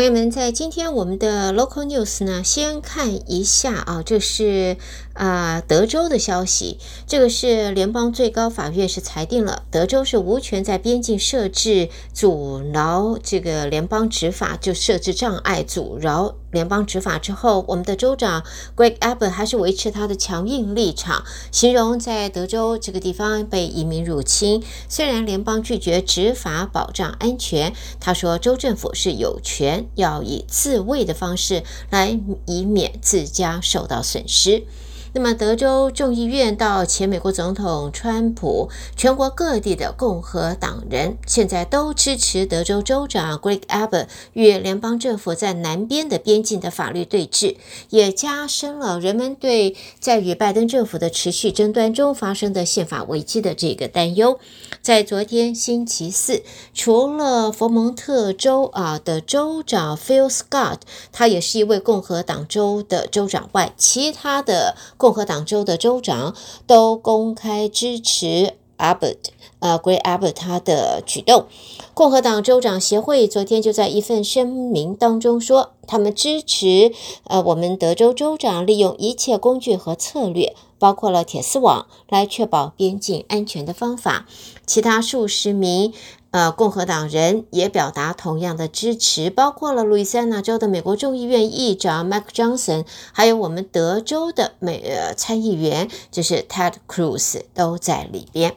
朋友们，在今天我们的 Local News 呢，先看一下啊，这是啊、德州的消息。这个是联邦最高法院是裁定了，德州是无权在边境设置阻挠这个联邦执法，就设置障碍阻挠。联邦执法之后，我们的州长 Greg Abbott 还是维持他的强硬立场，形容在德州这个地方被移民入侵，虽然联邦拒绝执法保障安全，他说州政府是有权要以自卫的方式来以免自家受到损失。那么，德州众议院到前美国总统川普，全国各地的共和党人现在都支持德州州长 Greg Abbott 与联邦政府在南边的边境的法律对峙，也加深了人们对在与拜登政府的持续争端中发生的宪法危机的这个担忧。在昨天星期四，除了佛蒙特州啊的州长 Phil Scott，他也是一位共和党州的州长外，其他的。共和党州的州长都公开支持 Abbott，呃，Greg Abbott 他的举动。共和党州长协会昨天就在一份声明当中说，他们支持呃我们德州州长利用一切工具和策略，包括了铁丝网，来确保边境安全的方法。其他数十名。呃，共和党人也表达同样的支持，包括了路易斯安那州的美国众议院议长 Mike Johnson，还有我们德州的美呃参议员，就是 Ted Cruz 都在里边。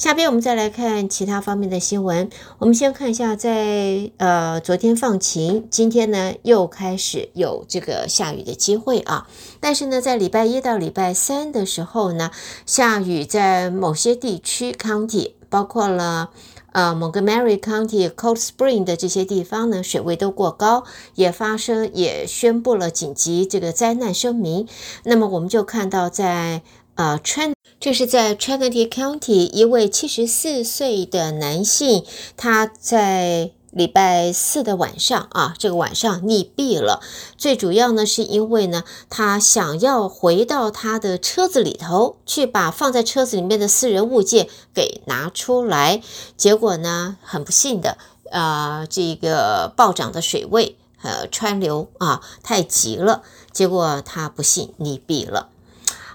下边我们再来看其他方面的新闻。我们先看一下在，呃昨天放晴，今天呢又开始有这个下雨的机会啊。但是呢，在礼拜一到礼拜三的时候呢，下雨在某些地区 county，包括了。呃，Montgomery County、Cold Spring 的这些地方呢，水位都过高，也发生也宣布了紧急这个灾难声明。那么我们就看到在呃川这是在 Trinity County 一位七十四岁的男性，他在。礼拜四的晚上啊，这个晚上溺毙了。最主要呢，是因为呢，他想要回到他的车子里头去，把放在车子里面的私人物件给拿出来。结果呢，很不幸的，啊、呃，这个暴涨的水位，呃，川流啊，太急了，结果他不幸溺毙了。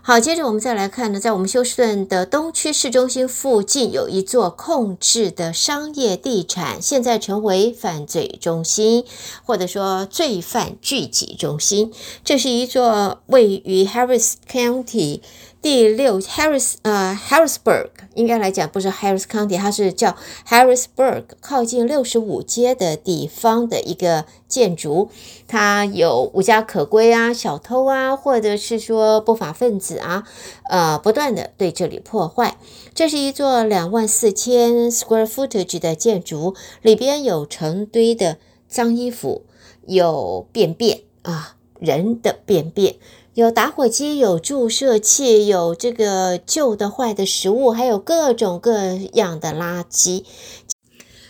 好，接着我们再来看呢，在我们休斯顿的东区市中心附近有一座空置的商业地产，现在成为犯罪中心，或者说罪犯聚集中心。这是一座位于 Harris County。第六，Harris，呃，Harrisburg 应该来讲不是 Harris County，它是叫 Harrisburg，靠近六十五街的地方的一个建筑，它有无家可归啊、小偷啊，或者是说不法分子啊，呃，不断的对这里破坏。这是一座两万四千 square footage 的建筑，里边有成堆的脏衣服，有便便啊，人的便便。有打火机，有注射器，有这个旧的坏的食物，还有各种各样的垃圾。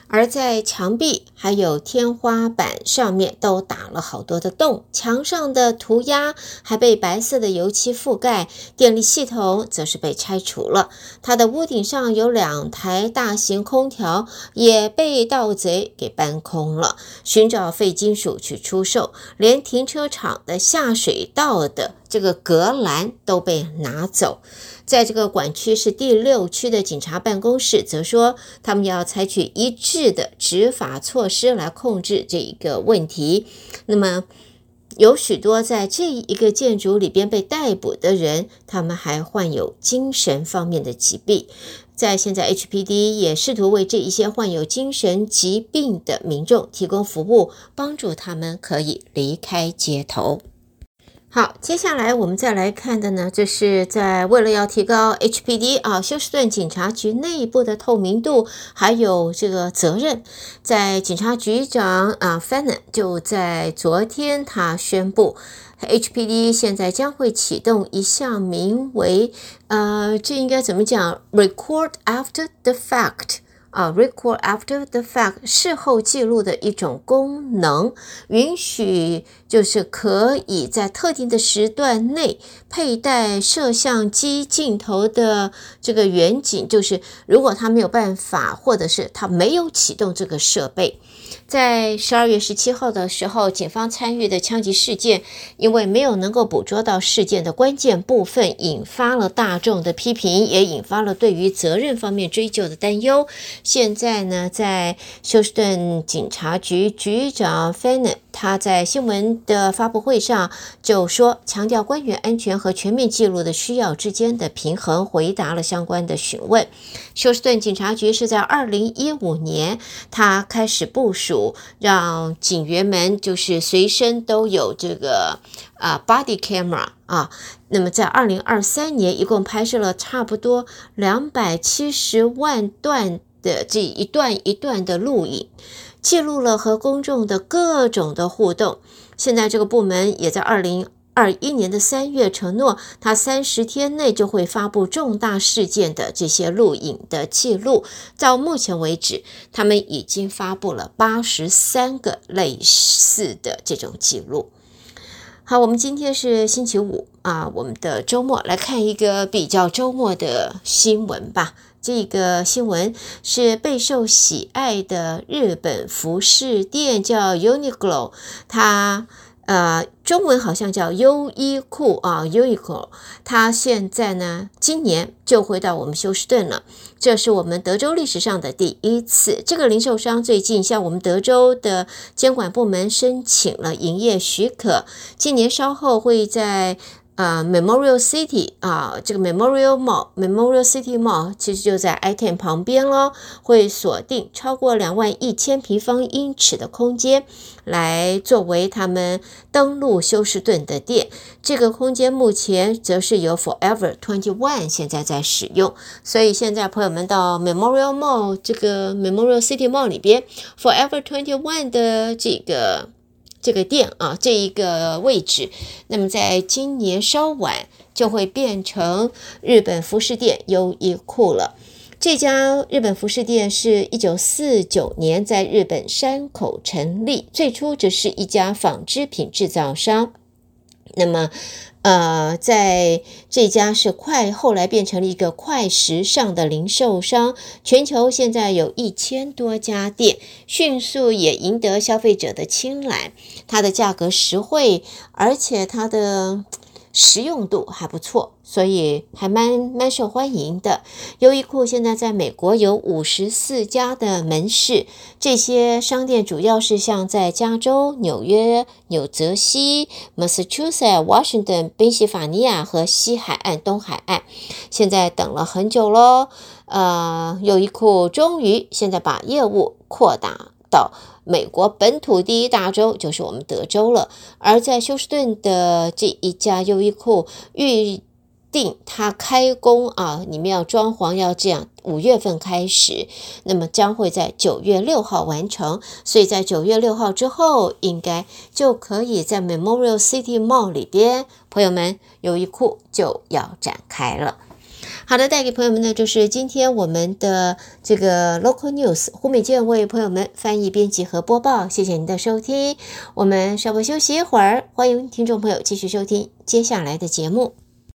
而在墙壁还有天花板上面都打了好多的洞，墙上的涂鸦还被白色的油漆覆盖，电力系统则是被拆除了。它的屋顶上有两台大型空调也被盗贼给搬空了，寻找废金属去出售，连停车场的下水道的这个隔栏都被拿走。在这个管区是第六区的警察办公室，则说他们要采取一致制的执法措施来控制这一个问题。那么，有许多在这一个建筑里边被逮捕的人，他们还患有精神方面的疾病。在现在，HPD 也试图为这一些患有精神疾病的民众提供服务，帮助他们可以离开街头。好，接下来我们再来看的呢，这是在为了要提高 HPD 啊休斯顿警察局内部的透明度，还有这个责任，在警察局长啊 Fannin 就在昨天他宣布，HPD 现在将会启动一项名为呃，这应该怎么讲？Record after the fact。啊，record after the fact 事后记录的一种功能，允许就是可以在特定的时段内佩戴摄像机镜头的这个远景，就是如果他没有办法，或者是他没有启动这个设备。在十二月十七号的时候，警方参与的枪击事件，因为没有能够捕捉到事件的关键部分，引发了大众的批评，也引发了对于责任方面追究的担忧。现在呢，在休斯顿警察局局长 Fann，他在新闻的发布会上就说，强调官员安全和全面记录的需要之间的平衡，回答了相关的询问。休斯顿警察局是在二零一五年，他开始部署，让警员们就是随身都有这个啊 body camera 啊。那么在二零二三年，一共拍摄了差不多两百七十万段的这一段一段的录影。记录了和公众的各种的互动。现在这个部门也在二零二一年的三月承诺，他三十天内就会发布重大事件的这些录影的记录。到目前为止，他们已经发布了八十三个类似的这种记录。好，我们今天是星期五啊，我们的周末来看一个比较周末的新闻吧。这个新闻是备受喜爱的日本服饰店，叫 Uniqlo，它呃中文好像叫优衣库啊，Uniqlo，它现在呢今年就回到我们休斯顿了，这是我们德州历史上的第一次。这个零售商最近向我们德州的监管部门申请了营业许可，今年稍后会在。啊、，Memorial City 啊，这个 Memorial Mall，Memorial City Mall 其实就在 I-10 旁边咯，会锁定超过两万一千平方英尺的空间，来作为他们登陆休斯顿的店。这个空间目前则是由 Forever Twenty One 现在在使用，所以现在朋友们到 Memorial Mall 这个 Memorial City Mall 里边，Forever Twenty One 的这个。这个店啊，这一个位置，那么在今年稍晚就会变成日本服饰店优衣库了。这家日本服饰店是一九四九年在日本山口成立，最初只是一家纺织品制造商。那么。呃，在这家是快，后来变成了一个快时尚的零售商，全球现在有一千多家店，迅速也赢得消费者的青睐。它的价格实惠，而且它的。实用度还不错，所以还蛮蛮受欢迎的。优衣库现在在美国有五十四家的门市，这些商店主要是像在加州、纽约、纽泽西、Massachusetts、Washington、宾夕法尼亚和西海岸、东海岸。现在等了很久喽，呃，优衣库终于现在把业务扩大到。美国本土第一大州就是我们德州了，而在休斯顿的这一家优衣库预定它开工啊，你们要装潢要这样，五月份开始，那么将会在九月六号完成，所以在九月六号之后，应该就可以在 Memorial City Mall 里边，朋友们，优衣库就要展开了。好的，带给朋友们的就是今天我们的这个 Local News，胡美健为朋友们翻译、编辑和播报。谢谢您的收听，我们稍微休息一会儿，欢迎听众朋友继续收听接下来的节目。